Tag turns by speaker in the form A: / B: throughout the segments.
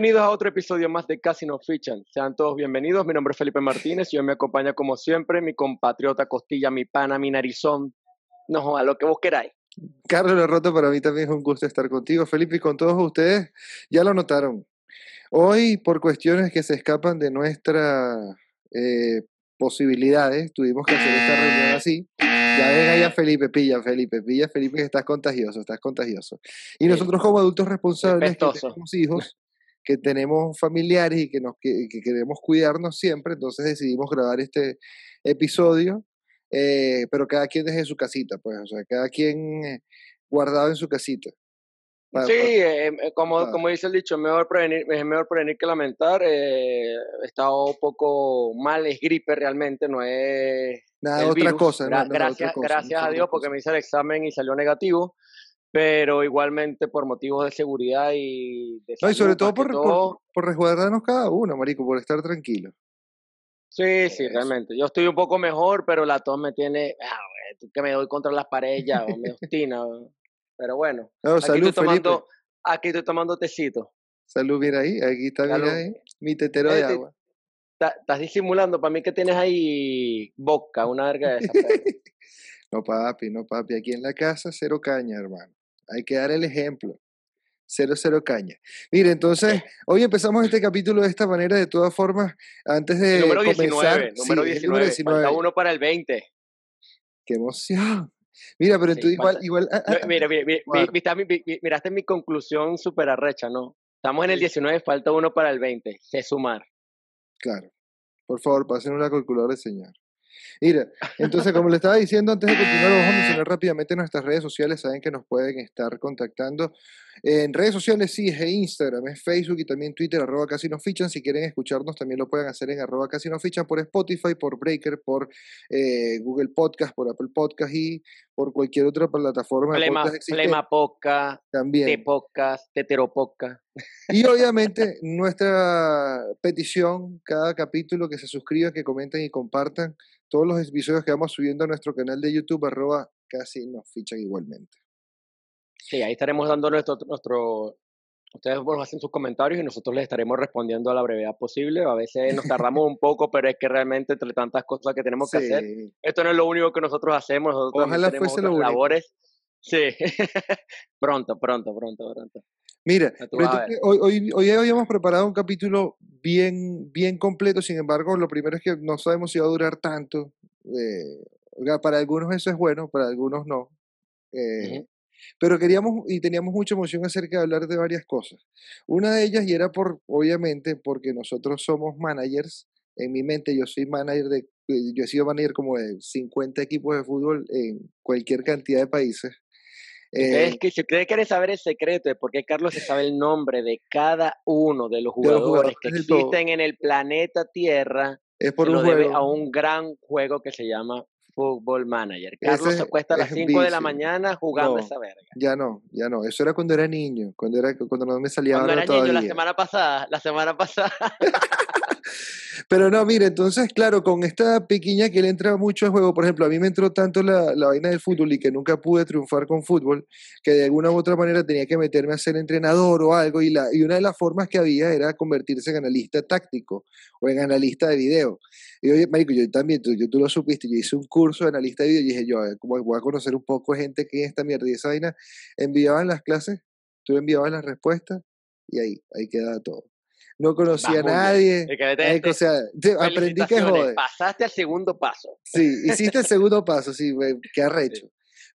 A: Bienvenidos a otro episodio más de Casi No Fichan. Sean todos bienvenidos. Mi nombre es Felipe Martínez y hoy me acompaña como siempre mi compatriota Costilla, mi pana, mi narizón. No, a lo que vos queráis.
B: Carlos Roto, para mí también es un gusto estar contigo, Felipe, y con todos ustedes. Ya lo notaron. Hoy, por cuestiones que se escapan de nuestras eh, posibilidades, tuvimos que hacer esta reunión así. Ya ven ahí a Felipe, pilla, Felipe, pilla, Felipe, que estás contagioso, estás contagioso. Y nosotros como adultos responsables, que tenemos hijos, que tenemos familiares y que, nos, que, queremos cuidarnos siempre, entonces decidimos grabar este episodio, eh, pero cada quien desde su casita, pues, o sea, cada quien eh, guardado en su casita.
A: sí, eh, como, como dice el dicho, mejor prevenir, es mejor prevenir que lamentar. he estado un poco mal, es gripe realmente, no es
B: Nada, otra cosa.
A: gracias, gracias a Dios porque me hice el examen y salió negativo, pero igualmente por motivos de seguridad y de
B: No, y sobre todo por, por, resguardarnos cada uno, marico, por estar tranquilo.
A: Sí, sí, realmente. Yo estoy un poco mejor, pero la tos me tiene, ah, que me doy contra las paredes ya, o me obstina. Pero bueno, aquí, estoy tomando, aquí estoy tomando tecito.
B: Salud, mira ahí, aquí está, mira ahí, mi tetero de agua.
A: Estás disimulando, para mí que tienes ahí boca, una verga de esa.
B: no, papi, no, papi. Aquí en la casa, cero caña, hermano. Hay que dar el ejemplo. Cero, cero caña. Mire, entonces, hoy empezamos este capítulo de esta manera, de todas formas, antes de.
A: Número 19, número, 19, Falta uno para el 20.
B: ¡Qué emoción! Mira, pero tú igual. igual
A: ah, ah, mira, mira, mira, miraste mi conclusión súper arrecha, ¿no? Estamos en el 19, falta uno para el 20. Sé sumar.
B: Claro. Por favor, pasen una calculadora de señal. Mira, entonces, como le estaba diciendo antes de continuar, vamos a mencionar rápidamente nuestras redes sociales. Saben que nos pueden estar contactando en redes sociales, sí, es Instagram, es Facebook y también Twitter, arroba casi nos fichan. Si quieren escucharnos, también lo pueden hacer en arroba casi nos fichan por Spotify, por Breaker, por eh, Google Podcast, por Apple Podcast y por cualquier otra plataforma.
A: Plema, de Plema Podcast, también. Podcast, Tetero Podcast.
B: Y obviamente nuestra petición, cada capítulo que se suscriban, que comenten y compartan todos los episodios que vamos subiendo a nuestro canal de YouTube, arroba casi nos fichan igualmente.
A: Sí, ahí estaremos dando nuestro, nuestro ustedes nos hacen sus comentarios y nosotros les estaremos respondiendo a la brevedad posible. A veces nos tardamos un poco, pero es que realmente entre tantas cosas que tenemos que hacer, esto no es lo único que nosotros hacemos, nosotros
B: Ojalá fuese
A: labores. Sí, pronto, pronto, pronto, pronto.
B: Mira, hoy, hoy, hoy, habíamos preparado un capítulo bien, bien completo, sin embargo, lo primero es que no sabemos si va a durar tanto. Eh, para algunos eso es bueno, para algunos no. Eh, pero queríamos y teníamos mucha emoción acerca de hablar de varias cosas. Una de ellas, y era por, obviamente, porque nosotros somos managers. En mi mente, yo soy manager de, eh, yo he sido manager como de 50 equipos de fútbol en cualquier cantidad de países.
A: Eh, que si ustedes quieren saber el secreto de por qué Carlos se sabe el nombre de cada uno de los jugadores, que existen en el planeta Tierra,
B: es por un juego.
A: a un gran juego que se llama Football Manager. Carlos se acuesta a las 5 de la mañana jugando esa verga.
B: Ya no, ya no. Eso era cuando era niño, cuando era cuando no me salía
A: Cuando era niño, la semana pasada, la semana pasada.
B: Pero no, mire, entonces, claro, con esta pequeña que le entra mucho al juego, por ejemplo, a mí me entró tanto la, la, vaina del fútbol y que nunca pude triunfar con fútbol, que de alguna u otra manera tenía que meterme a ser entrenador o algo, y, la, y una de las formas que había era convertirse en analista táctico o en analista de video. Y oye, Marico, yo también, tú, yo, tú lo supiste, yo hice un curso de analista de video y dije, yo, voy a conocer un poco gente que es esta mierda y esa vaina, enviaban las clases, tú enviabas las respuestas y ahí, ahí quedaba todo no conocía a nadie. o sea, aprendí que joder.
A: Pasaste al segundo paso.
B: Sí, hiciste el segundo paso, sí, qué arrecho.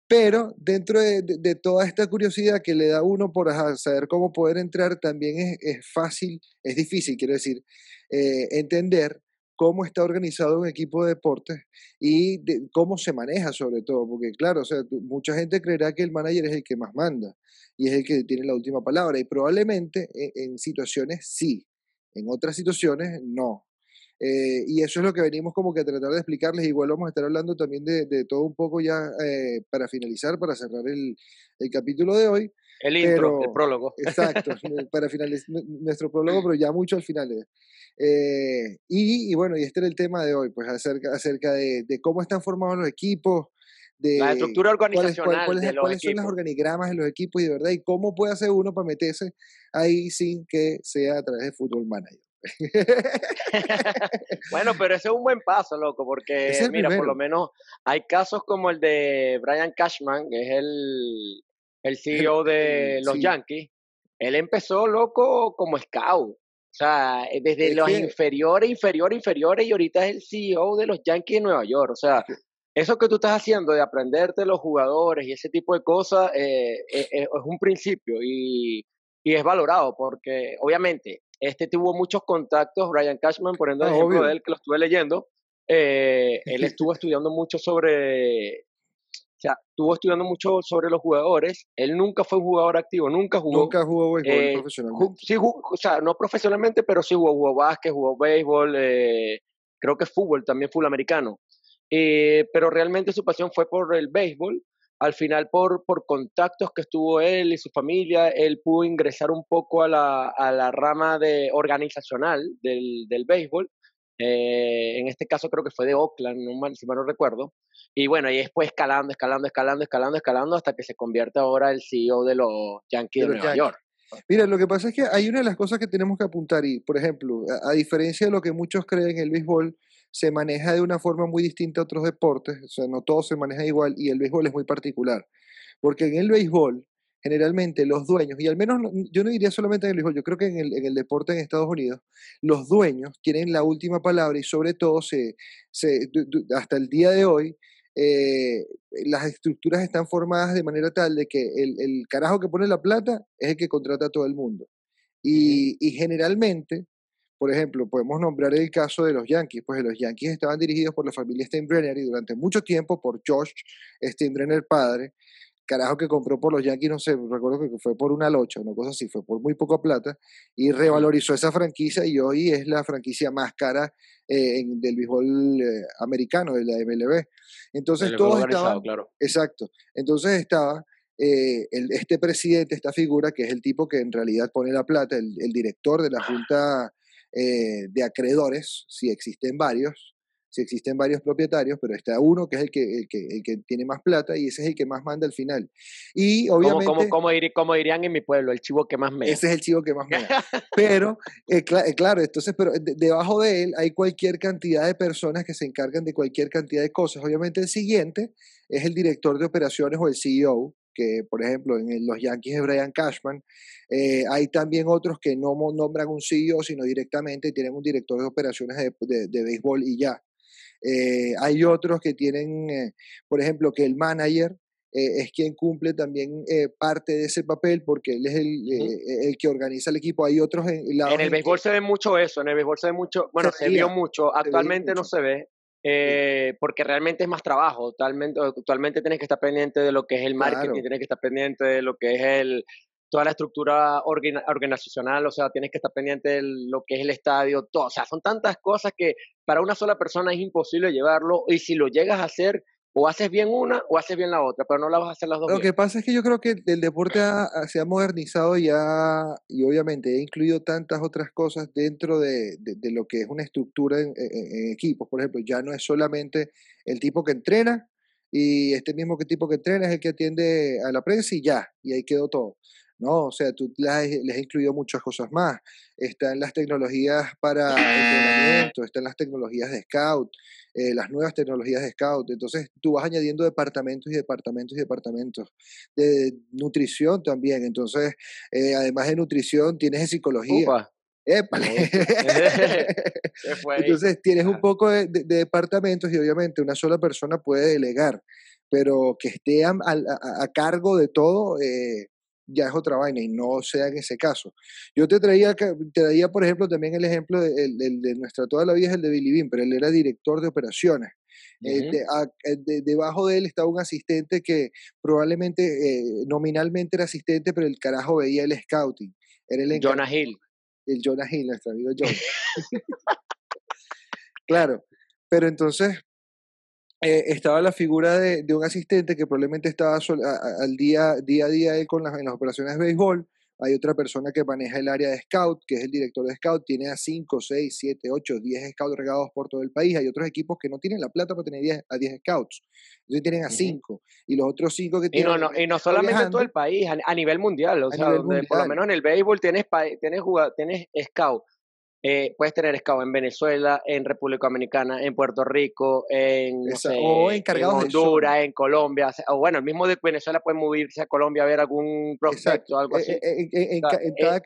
B: Pero dentro de, de, toda esta curiosidad que le da uno por saber cómo poder entrar, también es, es fácil, es difícil, quiero decir, eh, entender cómo está organizado un equipo de deportes y cómo se maneja sobre todo, porque claro, o sea, mucha gente creerá que el manager es el que más manda y es el que tiene la última palabra y probablemente en situaciones sí, en otras situaciones, no. Eh, y eso es lo que venimos como que a tratar de explicarles. Igual vamos a estar hablando también de, de todo un poco ya eh, para finalizar, para cerrar el, el, capítulo de hoy.
A: El intro, el prólogo.
B: Exacto, para finalizar nuestro prólogo, pero ya mucho al final. Eh, y, y, bueno, y este era el tema de hoy, pues acerca, acerca de, de cómo están formados los equipos, de
A: la estructura organizacional
B: cuáles,
A: de los
B: cuáles son los organigramas de los equipos y de verdad, y cómo puede hacer uno para meterse ahí sin que sea a través de Football Manager.
A: bueno, pero ese es un buen paso, loco, porque mira, por lo menos hay casos como el de Brian Cashman, que es el, el CEO de los Yankees. Él empezó, loco, como scout. O sea, eh, desde los inferiores, inferiores, inferiores, y ahorita es el CEO de los Yankees de Nueva York. O sea, eso que tú estás haciendo de aprenderte los jugadores y ese tipo de cosas eh, eh, es un principio y, y, es valorado porque obviamente este tuvo muchos contactos, Brian Cashman, poniendo el ah, ejemplo de él que lo estuve leyendo, él estuvo estudiando mucho sobre o sea, estuvo estudiando mucho sobre los jugadores. Él nunca fue un jugador activo, nunca jugó.
B: Nunca jugó béisbol eh, profesionalmente.
A: sí, o sea, no profesionalmente, pero sí jugó, jugó básquet, jugó béisbol, eh, creo que fútbol, también fútbol americano. Eh, pero realmente su pasión fue por el béisbol. Al final, por, por contactos que estuvo él y su familia, él pudo ingresar un poco a la, a la rama de organizacional del, del béisbol. en este caso creo que fue de Oakland, no mal, si mal no recuerdo. Y bueno, y después escalando, escalando, escalando, escalando, escalando hasta que se convierte ahora el CEO de los Yankees de, Nueva York.
B: Mira, lo que pasa es que hay una de las cosas que tenemos que apuntar y, por ejemplo, a, diferencia de lo que muchos creen, el béisbol se maneja de una forma muy distinta a otros deportes, o sea, no todo se maneja igual y el béisbol es muy particular, porque en el béisbol generalmente los dueños, y al menos yo no diría solamente en el béisbol, yo creo que en el, en el deporte en Estados Unidos, los dueños tienen la última palabra y sobre todo se, se, hasta el día de hoy eh, las estructuras están formadas de manera tal de que el, el, carajo que pone la plata es el que contrata a todo el mundo. Y, y, generalmente, por ejemplo, podemos nombrar el caso de los Yankees, pues los Yankees estaban dirigidos por la familia Steinbrenner y durante mucho tiempo por Josh Steinbrenner padre, carajo que compró por los Yankees, no sé, recuerdo que fue por una locha, una cosa así, fue por muy poca plata, y revalorizó esa franquicia y hoy es la franquicia más cara eh, del béisbol eh, americano, de la MLB. Entonces todos estaban, claro. exacto, entonces estaba eh, este presidente, esta figura, que es el tipo que en realidad pone la plata, el, el director de la junta de acreedores, si existen varios, si existen varios propietarios, pero está uno que es el que, el que, el que tiene más plata y ese es el que más manda al final. Y obviamente...
A: Como, como, como, dirían en mi pueblo, el chivo que más me.
B: Ese es el chivo que más me. pero, eh, eh, claro, entonces, pero debajo de él hay cualquier cantidad de personas que se encargan de cualquier cantidad de cosas. Obviamente el siguiente es el director de operaciones o el CEO, que por ejemplo en los Yankees es Brian Cashman. Eh, hay también otros que no nombran un CEO, sino directamente tienen un director de operaciones de, de béisbol y ya. Eh, hay otros que tienen, eh, por ejemplo, que el manager es quien cumple también parte de ese papel porque él es el, el, que organiza el equipo. Hay otros en,
A: en el béisbol se ve mucho eso, en el béisbol se ve mucho, bueno, se, vio mucho, actualmente no se ve, porque realmente es más trabajo. Actualmente, actualmente tienes que estar pendiente de lo que es el marketing, tienes que estar pendiente de lo que es el, toda la estructura organizacional, o sea, tienes que estar pendiente de lo que es el estadio, todo, o sea, son tantas cosas que para una sola persona es imposible llevarlo y si lo llegas a hacer, o haces bien una o haces bien la otra, pero no la vas a hacer las dos.
B: Lo que pasa es que yo creo que el deporte se ha modernizado ya y obviamente ha incluido tantas otras cosas dentro de, de, lo que es una estructura en, equipos. Por ejemplo, ya no es solamente el tipo que entrena y este mismo tipo que entrena es el que atiende a la prensa y ya, y ahí quedó todo. ¿No? O sea, tú les, has incluido muchas cosas más. Están las tecnologías para entrenamiento, están las tecnologías de scout, eh, las nuevas tecnologías de scout. Entonces, tú vas añadiendo departamentos y departamentos y departamentos. De nutrición también. Entonces, eh, además de nutrición, tienes de psicología. Entonces tienes un poco de, departamentos y obviamente una sola persona puede delegar, pero que esté a, cargo de todo, eh, ya es otra vaina y no sea en ese caso. Yo te traía, te traía por ejemplo, también el ejemplo de, de, nuestra toda la vida es el de Billy Bean, pero él era director de operaciones. Eh, eh, debajo de él estaba un asistente que probablemente eh, nominalmente era asistente, pero el carajo veía el scouting. Era el
A: Jonah Hill.
B: El Jonah Hill, nuestro amigo John. claro, pero entonces eh, estaba la figura de, un asistente que probablemente estaba al día, día a día con las, en las operaciones de béisbol, hay otra persona que maneja el área de scout, que es el director de scout, tiene a 5, 6, 7, 8, 10 scouts regados por todo el país. Hay otros equipos que no tienen la plata para tener 10, a 10 scouts. Entonces tienen a 5. Y los otros 5 que tienen...
A: Y no, no, y no solamente en todo el país, a, nivel mundial. O sea, por lo menos en el béisbol tienes, tienes, tienes scout eh, puedes tener scout en Venezuela, en República Dominicana, en Puerto Rico, en, Honduras, en Colombia. O bueno, el mismo de Venezuela puede moverse a Colombia a ver algún prospecto o algo
B: eh, así. Eh,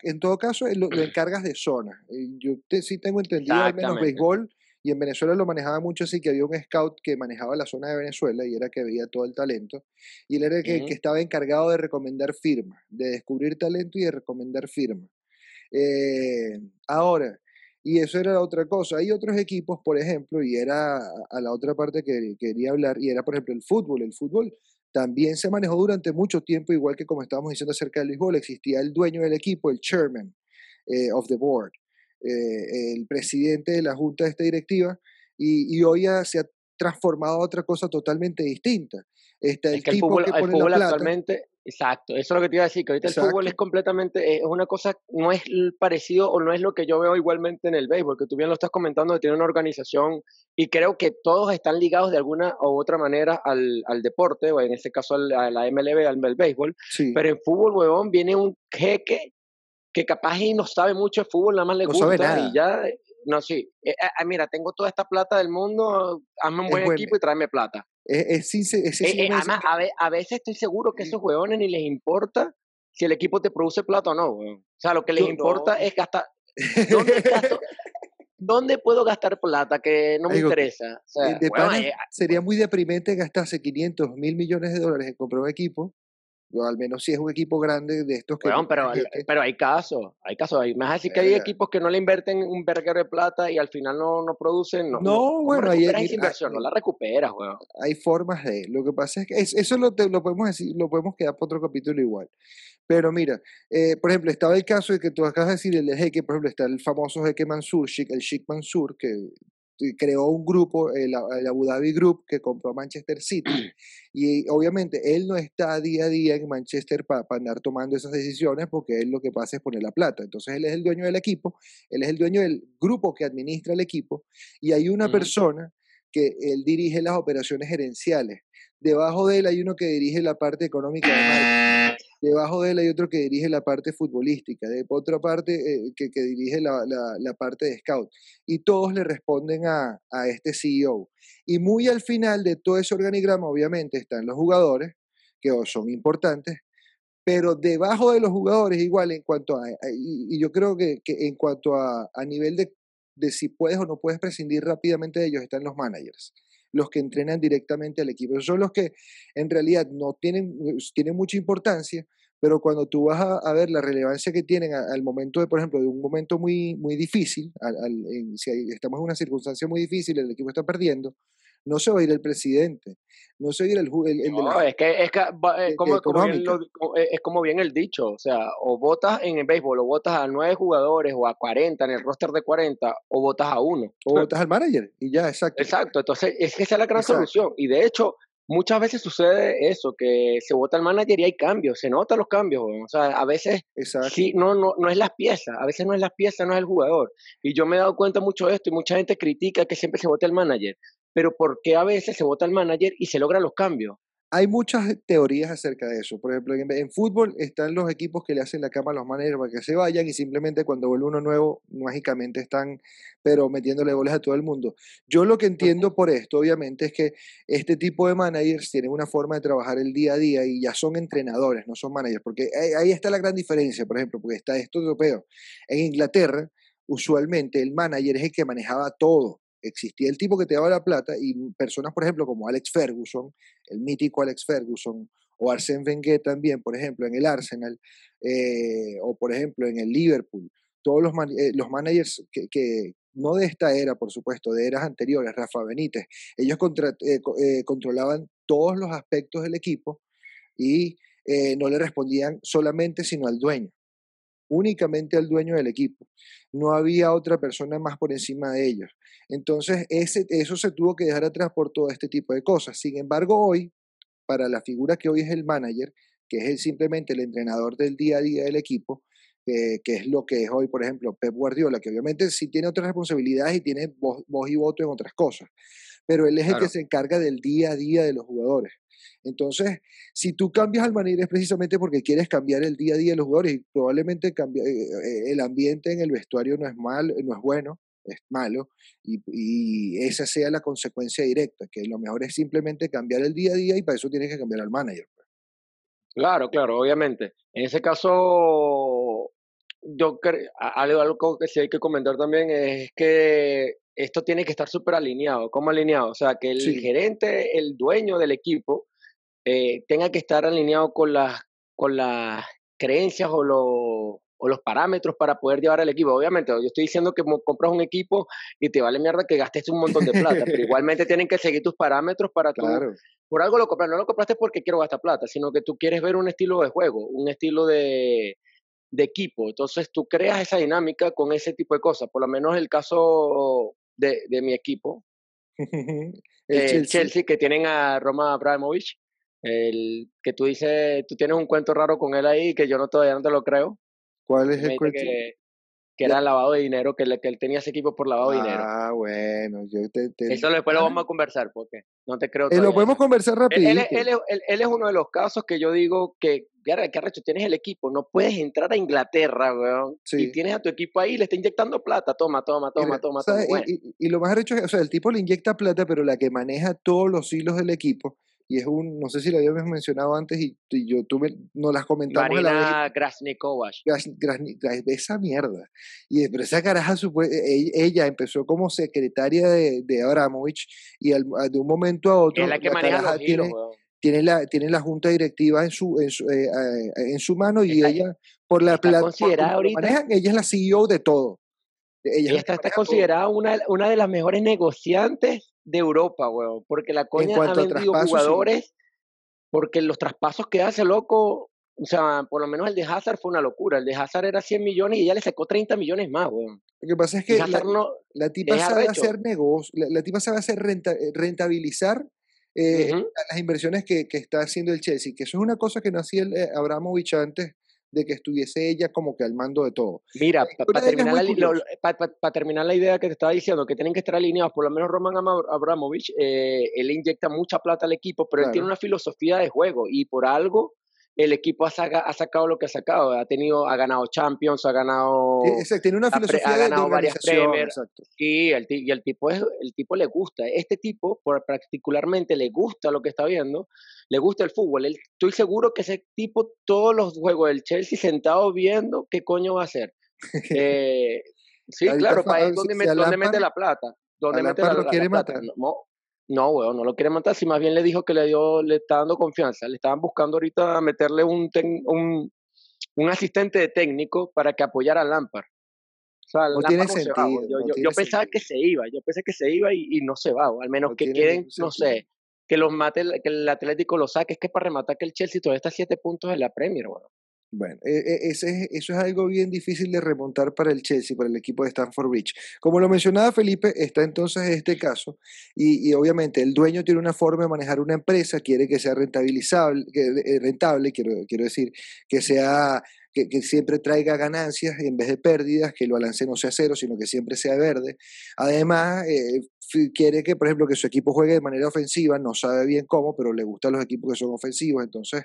B: en, todo caso, lo, encargas de zona. Yo sí tengo entendido al menos béisbol. Y en Venezuela lo manejaba mucho así, que había un scout que manejaba la zona de Venezuela y era que veía todo el talento. Y él era el que, que estaba encargado de recomendar firmas, de descubrir talento y de recomendar firmas. ahora, y eso era la otra cosa. Hay otros equipos, por ejemplo, y era a la otra parte que quería hablar, y era, por ejemplo, el fútbol. El fútbol también se manejó durante mucho tiempo, igual que como estábamos diciendo acerca del béisbol, existía el dueño del equipo, el chairman eh, of the board, eh, el presidente de la junta de esta directiva, y, y hoy ya se ha transformado a otra cosa totalmente distinta.
A: Está el, tipo que pone la actualmente Exacto, eso es lo que te iba a decir, que ahorita el fútbol es completamente, es una cosa, no es parecido o no es lo que yo veo igualmente en el béisbol, que tú bien lo estás comentando, que tiene una organización y creo que todos están ligados de alguna u otra manera al, al deporte, o en este caso a la MLB, al, béisbol, pero en fútbol, huevón, viene un jeque que capaz y no sabe mucho de fútbol, nada más le gusta y ya, no, sí, eh, eh, mira, tengo toda esta plata del mundo, hazme un buen equipo y tráeme plata.
B: Es, es,
A: eh, además, a, veces estoy seguro que esos huevones ni les importa si el equipo te produce plata o no, O sea, lo que les importa es gastar. ¿Dónde, puedo gastar plata que no me interesa?
B: sería muy deprimente gastarse 500 mil millones de dólares en comprar un equipo o al menos si es un equipo grande de estos que...
A: pero, pero hay casos, hay casos. Hay, más así que hay equipos que no le invierten un verguero de plata y al final no, no producen. No,
B: no bueno, hay,
A: inversión, no la recuperas, weón.
B: Hay formas de... Lo que pasa es que eso lo, lo, podemos decir, lo podemos quedar para otro capítulo igual. Pero mira, eh, por ejemplo, estaba el caso de que tú acabas de decir el jeque, por ejemplo, está el famoso jeque Mansur, el Sheikh Mansur, que creó un grupo, el, Abu Dhabi Group, que compró Manchester City. Y obviamente él no está día a día en Manchester para andar tomando esas decisiones porque él lo que pasa es poner la plata. Entonces él es el dueño del equipo, él es el dueño del grupo que administra el equipo y hay una persona que él dirige las operaciones gerenciales. Debajo de él hay uno que dirige la parte económica de. Debajo de él hay otro que dirige la parte futbolística, de otra parte eh, que, dirige la, parte de scout. Y todos le responden a, a, este CEO. Y muy al final de todo ese organigrama, obviamente, están los jugadores, que son importantes, pero debajo de los jugadores, igual en cuanto a, y, yo creo que, que, en cuanto a, a nivel de, de si puedes o no puedes prescindir rápidamente de ellos, están los managers los que entrenan directamente al equipo. Esos son los que en realidad no tienen, tienen mucha importancia, pero cuando tú vas a, ver la relevancia que tienen al momento de, por ejemplo, de un momento muy, muy difícil, si estamos en una circunstancia muy difícil, el equipo está perdiendo, no se va a ir el presidente, no se va a ir el, el,
A: no, es que, es, que es, como, como bien es como bien el dicho, o sea, o votas en el béisbol, o votas a nueve jugadores o a 40 en el roster de 40, o votas a uno.
B: O votas al manager, y ya, exacto.
A: Exacto, entonces es que esa es la gran solución, y de hecho, muchas veces sucede eso, que se vota el manager y hay cambios, se notan los cambios, o sea, a veces sí, no, no, no es las piezas, a veces no es las piezas, no es el jugador. Y yo me he dado cuenta mucho de esto y mucha gente critica que siempre se vote el manager, pero ¿por qué a veces se vota el manager y se logran los cambios?
B: Hay muchas teorías acerca de eso. Por ejemplo, en, fútbol están los equipos que le hacen la cama a los managers para que se vayan y simplemente cuando vuelve uno nuevo, mágicamente están, pero metiéndole goles a todo el mundo. Yo lo que entiendo por esto, obviamente, es que este tipo de managers tienen una forma de trabajar el día a día y ya son entrenadores, no son managers, porque ahí está la gran diferencia, por ejemplo, porque está esto europeo. En Inglaterra, usualmente el manager es el que manejaba todo existía el tipo que te daba la plata y personas, por ejemplo, como Alex Ferguson, el mítico Alex Ferguson, o Arsène Wenger también, por ejemplo, en el Arsenal, eh, o por ejemplo en el Liverpool, todos los, eh, los managers que, no de esta era, por supuesto, de eras anteriores, Rafa Benítez, ellos eh, controlaban todos los aspectos del equipo y no le respondían solamente, sino al dueño únicamente al dueño del equipo. No había otra persona más por encima de ellos. Entonces, ese, eso se tuvo que dejar atrás por todo este tipo de cosas. Sin embargo, hoy, para la figura que hoy es el manager, que es simplemente el entrenador del día a día del equipo, que es lo que es hoy, por ejemplo, Pep Guardiola, que obviamente sí tiene otras responsabilidades y tiene voz, y voto en otras cosas, pero él es el que se encarga del día a día de los jugadores. Entonces, si tú cambias al manera es precisamente porque quieres cambiar el día a día de los jugadores y probablemente cambia, eh, eh, el ambiente en el vestuario no es mal, no es bueno, es malo y, y, esa sea la consecuencia directa, que lo mejor es simplemente cambiar el día a día y para eso tienes que cambiar al manager. Pues.
A: Claro, claro, obviamente. En ese caso, yo creo, algo, algo que sí hay que comentar también es que esto tiene que estar súper alineado. ¿Cómo alineado? O sea, que el gerente, el dueño del equipo, eh, tenga que estar alineado con las, con las creencias o, o los parámetros para poder llevar al equipo. Obviamente, yo estoy diciendo que compras un equipo y te vale mierda que gastes un montón de plata, pero igualmente tienen que seguir tus parámetros para claro. Por algo lo compras, no lo compraste porque quiero gastar plata, sino que tú quieres ver un estilo de juego, un estilo de, de equipo. Entonces tú creas esa dinámica con ese tipo de cosas. Por lo menos el caso de, de mi equipo, el Chelsea. que tienen a Roma Abramovich, el que tú dices, tú tienes un cuento raro con él ahí que yo no todavía no te lo creo.
B: ¿Cuál es el cuento?
A: que era lavado de dinero, que, que él tenía ese equipo por lavado de dinero.
B: Ah, bueno, yo te,
A: Eso después lo vamos a conversar, porque no te creo.
B: Eh, lo podemos conversar rápido.
A: Él, es uno de los casos que yo digo que, qué arrecho, tienes el equipo, no puedes entrar a Inglaterra, weón, y tienes a tu equipo ahí, le está inyectando plata, toma, toma, toma, toma, toma.
B: Y, y, lo más arrecho es, o sea, el tipo le inyecta plata, pero la que maneja todos los hilos del equipo y es un, no sé si lo habíamos mencionado antes y, yo tuve, no las comentamos.
A: Marina Grasnikova.
B: esa mierda. Y pero esa caraja, e, ella empezó como secretaria de, de Abramovich y de un momento a otro.
A: Es la que maneja los
B: tiene, tiene la, tiene la junta directiva en su, en su, eh, en su mano y ella, por la plata ella es la CEO de todo.
A: Ella, está, está considerada una, una de las mejores negociantes de Europa, weón. Porque la coña ha vendido jugadores, porque los traspasos que hace, loco, o sea, por lo menos el de Hazard fue una locura. El de Hazard era 100 millones y ella le sacó 30 millones más, weón.
B: Lo que pasa es que la, tipa sabe hacer negocio, la, tipa sabe hacer eh, rentabilizar eh, las inversiones que, que, está haciendo el Chelsea, que eso es una cosa que no hacía el, eh, Abramovich antes de que estuviese ella como que al mando de todo.
A: Mira, para terminar, la, terminar la idea que te estaba diciendo, que tienen que estar alineados, por lo menos Roman Abramovich, eh, él inyecta mucha plata al equipo, pero él tiene una filosofía de juego y por algo el equipo ha, ha, sacado lo que ha sacado. Ha tenido, ha ganado Champions, ha ganado.
B: tiene una filosofía ha, ganado de varias Premier.
A: Sí, el, y el tipo es, el tipo le gusta. Este tipo, por, particularmente, le gusta lo que está viendo, le gusta el fútbol. estoy seguro que ese tipo, todos los juegos del Chelsea, sentado viendo qué coño va a hacer. Eh, sí, claro, para ¿dónde, mete la plata? ¿Dónde mete la, plata? No, weón, no lo quiere matar, si más bien le dijo que le dio, le está dando confianza. Le estaban buscando ahorita meterle un, un, un, asistente de técnico para que apoyara a Lampard.
B: O sea, no tiene sentido.
A: Yo, pensaba que se iba, yo pensé que se iba y, no se va, o al menos que queden, no sé, que los mate, que el Atlético lo saque. Es que para rematar que el Chelsea todavía está a siete puntos en la Premier, weón.
B: Bueno, e, e, ese, eso es algo bien difícil de remontar para el Chelsea, para el equipo de Stanford Bridge. Como lo mencionaba Felipe, está entonces este caso y, obviamente el dueño tiene una forma de manejar una empresa, quiere que sea rentabilizable, eh, rentable, quiero, quiero decir, que sea que, siempre traiga ganancias en vez de pérdidas, que el balance no sea cero, sino que siempre sea verde. Además, eh, quiere que, por ejemplo, que su equipo juegue de manera ofensiva, no sabe bien cómo, pero le gustan los equipos que son ofensivos, entonces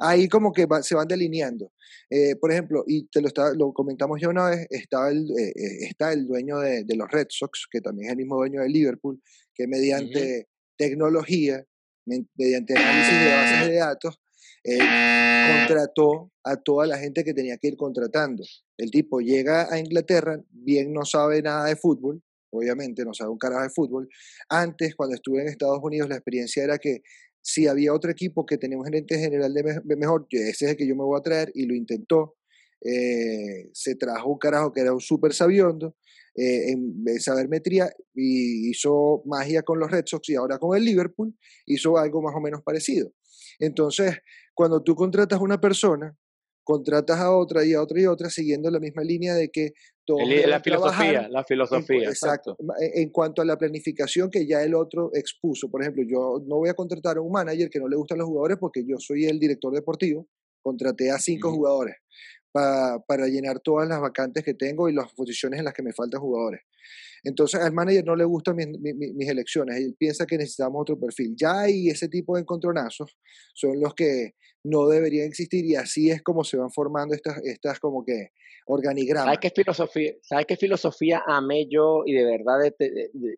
B: ahí como que se van delineando. Eh, por ejemplo, y te lo, está, lo comentamos ya una vez, está el, eh, está el dueño de, los Red Sox, que también es el mismo dueño de Liverpool, que mediante tecnología, mediante análisis de bases de datos, contrató a toda la gente que tenía que ir contratando. El tipo llega a Inglaterra, bien no sabe nada de fútbol, obviamente no sabe un carajo de fútbol. Antes, cuando estuve en Estados Unidos, la experiencia era que si había otro equipo que tenía un gerente general de mejor, ese es el que yo me voy a traer, y lo intentó. Eh, se trajo un carajo que era un súper sabiondo eh, en, sabermetría y hizo magia con los Red Sox y ahora con el Liverpool hizo algo más o menos parecido. Entonces, cuando tú contratas a una persona, contratas a otra y a otra y a otra siguiendo la misma línea de que
A: todo la filosofía, la filosofía.
B: exacto. En cuanto a la planificación que ya el otro expuso. Por ejemplo, yo no voy a contratar a un manager que no le gustan los jugadores porque yo soy el director deportivo contraté a cinco jugadores para llenar todas las vacantes que tengo y las posiciones en las que me faltan jugadores. Entonces al manager no le gustan mis, elecciones, él piensa que necesitamos otro perfil. Ya hay ese tipo de encontronazos, son los que no deberían existir y así es como se van formando estas, estas como que organigramas.
A: ¿Sabes qué filosofía, ¿sabes qué filosofía amé yo y de verdad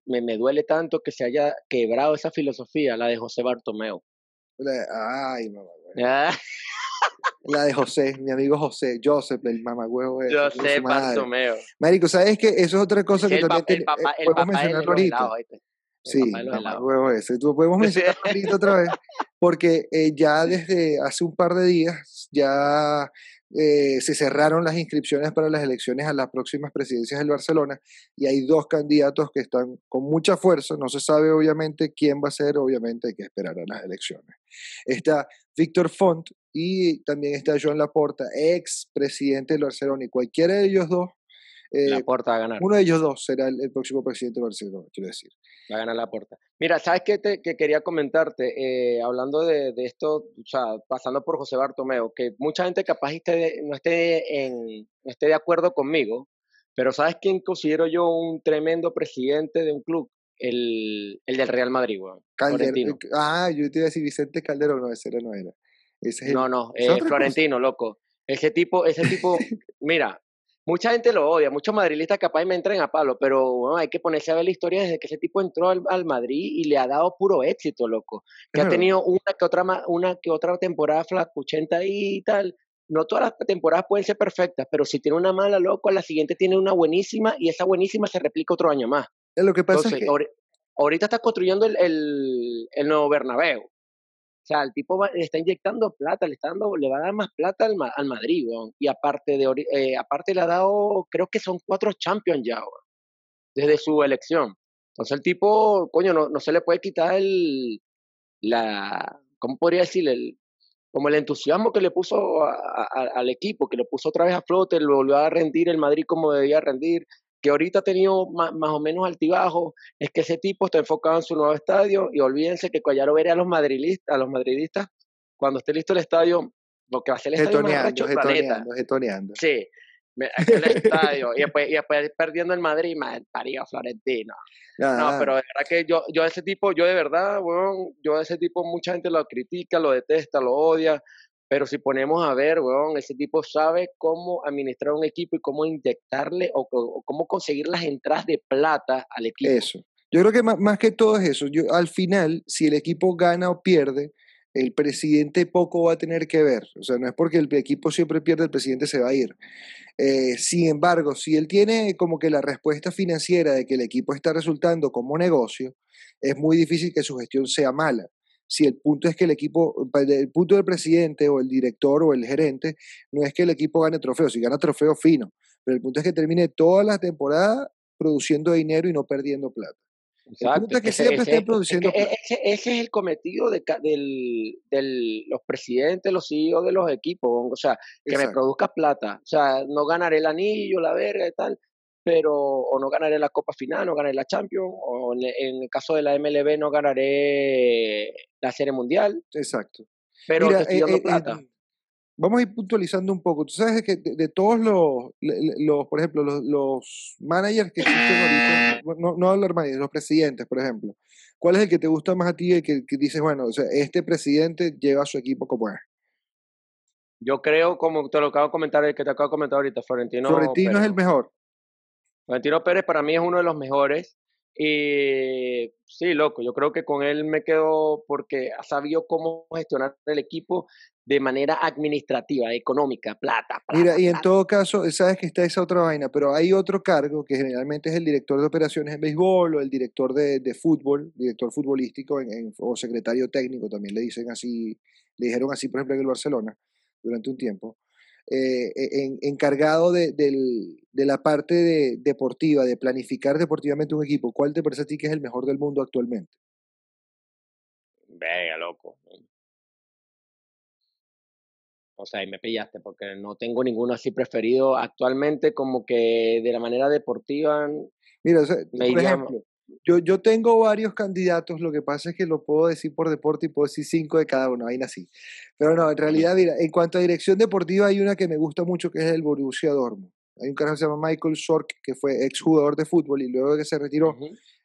A: me, me, duele tanto que se haya quebrado esa filosofía, la de José Bartomeu?
B: Ay, mamá. La de José, mi amigo José, Joseph, el mamagüevo.
A: José Bartomeo.
B: Marico, ¿sabes qué? Eso es otra cosa que también el papá, el podemos mencionar ahorita. Sí, mamagüevo ese. Tú podemos mencionar ahorita otra vez, porque eh, ya desde hace un par de días ya eh, se cerraron las inscripciones para las elecciones a las próximas presidencias del Barcelona y hay dos candidatos que están con mucha fuerza. No se sabe obviamente quién va a ser, obviamente hay que esperar a las elecciones. Está Víctor Font y también está Joan Laporta, ex presidente del Barcelona y cualquiera de ellos dos
A: eh, la Porta va a ganar.
B: Uno de ellos dos será el, próximo presidente de Barcelona, quiero decir.
A: Va a ganar la Porta. Mira, ¿sabes qué te, que quería comentarte? Eh, hablando de, de, esto, o sea, pasando por José Bartomeo, que mucha gente capaz esté, no, esté en, no esté de acuerdo conmigo, pero ¿sabes quién considero yo un tremendo presidente de un club? El, el del Real Madrid,
B: Florentino. Ah, yo te iba a decir Vicente Calderón, no, ese no era.
A: Ese no, no, es Florentino, loco. Ese tipo, ese tipo, mira, mucha gente lo odia, muchos madrilistas capaz me entran a palo, pero bueno, hay que ponerse a ver la historia desde que ese tipo entró al, Madrid y le ha dado puro éxito, loco. Que ha tenido una que otra una que otra temporada flacuchenta y tal. No todas las temporadas pueden ser perfectas, pero si tiene una mala, loco, a la siguiente tiene una buenísima y esa buenísima se replica otro año más.
B: Lo que pasa es que...
A: ahorita está construyendo el, el, el nuevo Bernabéu. O sea, el tipo le está inyectando plata, le está dando, le va a dar más plata al, al Madrid, Y aparte de eh, aparte le ha dado, creo que son cuatro champions ya, desde su elección. Entonces el tipo, coño, no, no se le puede quitar el, la, ¿cómo podría decir? Como el entusiasmo que le puso al equipo, que lo puso otra vez a flote, lo volvió a rendir el Madrid como debía rendir, que ahorita ha tenido más, o menos altibajo, es que ese tipo está enfocado en su nuevo estadio y olvídense que lo veré a los madridistas, a los madridistas, cuando esté listo el estadio, lo que va a hacer el estadio más planeta. Sí, el estadio y después, y después perdiendo el Madrid, más parió Florentino. No, pero de verdad que yo, yo ese tipo, yo de verdad, bueno, yo ese tipo mucha gente lo critica, lo detesta, lo odia, pero si ponemos a ver, weón, ese tipo sabe cómo administrar un equipo y cómo inyectarle o, cómo conseguir las entradas de plata al equipo.
B: Eso. Yo creo que más, que todo es eso. Yo, al final, si el equipo gana o pierde, el presidente poco va a tener que ver. O sea, no es porque el equipo siempre pierde, el presidente se va a ir. Eh, sin embargo, si él tiene como que la respuesta financiera de que el equipo está resultando como negocio, es muy difícil que su gestión sea mala si el punto es que el equipo, el punto del presidente o el director o el gerente, no es que el equipo gane trofeo, si gana trofeo fino, pero el punto es que termine toda la temporada produciendo dinero y no perdiendo plata.
A: Exacto. que siempre estén produciendo ese, es el cometido de, del, los presidentes, los CEO de los equipos, o sea, que me produzca plata, o sea, no ganaré el anillo, la verga y tal, pero o no ganaré la Copa Final, no ganaré la Champions, o en, el caso de la MLB no ganaré la Serie Mundial.
B: Exacto.
A: Pero estoy dando eh, eh, plata.
B: vamos a ir puntualizando un poco. Tú sabes que de, todos los, los, por ejemplo, los, los managers que existen ahorita, no, no hablar managers, los presidentes, por ejemplo, ¿cuál es el que te gusta más a ti y que, que dices, bueno, o sea, este presidente lleva a su equipo como es?
A: Yo creo, como te lo acabo de comentar, el que te acabo de comentar ahorita, Florentino.
B: Florentino es el mejor.
A: Valentino Pérez para mí es uno de los mejores. Y sí, loco, yo creo que con él me quedo porque ha sabido cómo gestionar el equipo de manera administrativa, económica, plata.
B: Mira, y en todo caso, sabes que está esa otra vaina, pero hay otro cargo que generalmente es el director de operaciones en béisbol o el director de, de fútbol, director futbolístico o secretario técnico, también le dicen así, le dijeron así, por ejemplo, en el Barcelona durante un tiempo. Eh, e, encargado de, la parte de, deportiva, de planificar deportivamente un equipo, ¿cuál te parece a ti que es el mejor del mundo actualmente?
A: Venga, loco. O sea, ahí me pillaste porque no tengo ninguno así preferido actualmente como que de la manera deportiva.
B: Mira, por ejemplo, yo, yo tengo varios candidatos, lo que pasa es que lo puedo decir por deporte y puedo decir cinco de cada uno, ahí nací. Pero no, en realidad, mira, en cuanto a dirección deportiva hay una que me gusta mucho que es el Borussia Dortmund. Hay un carajo que se llama Michael Sork, que fue exjugador de fútbol y luego que se retiró,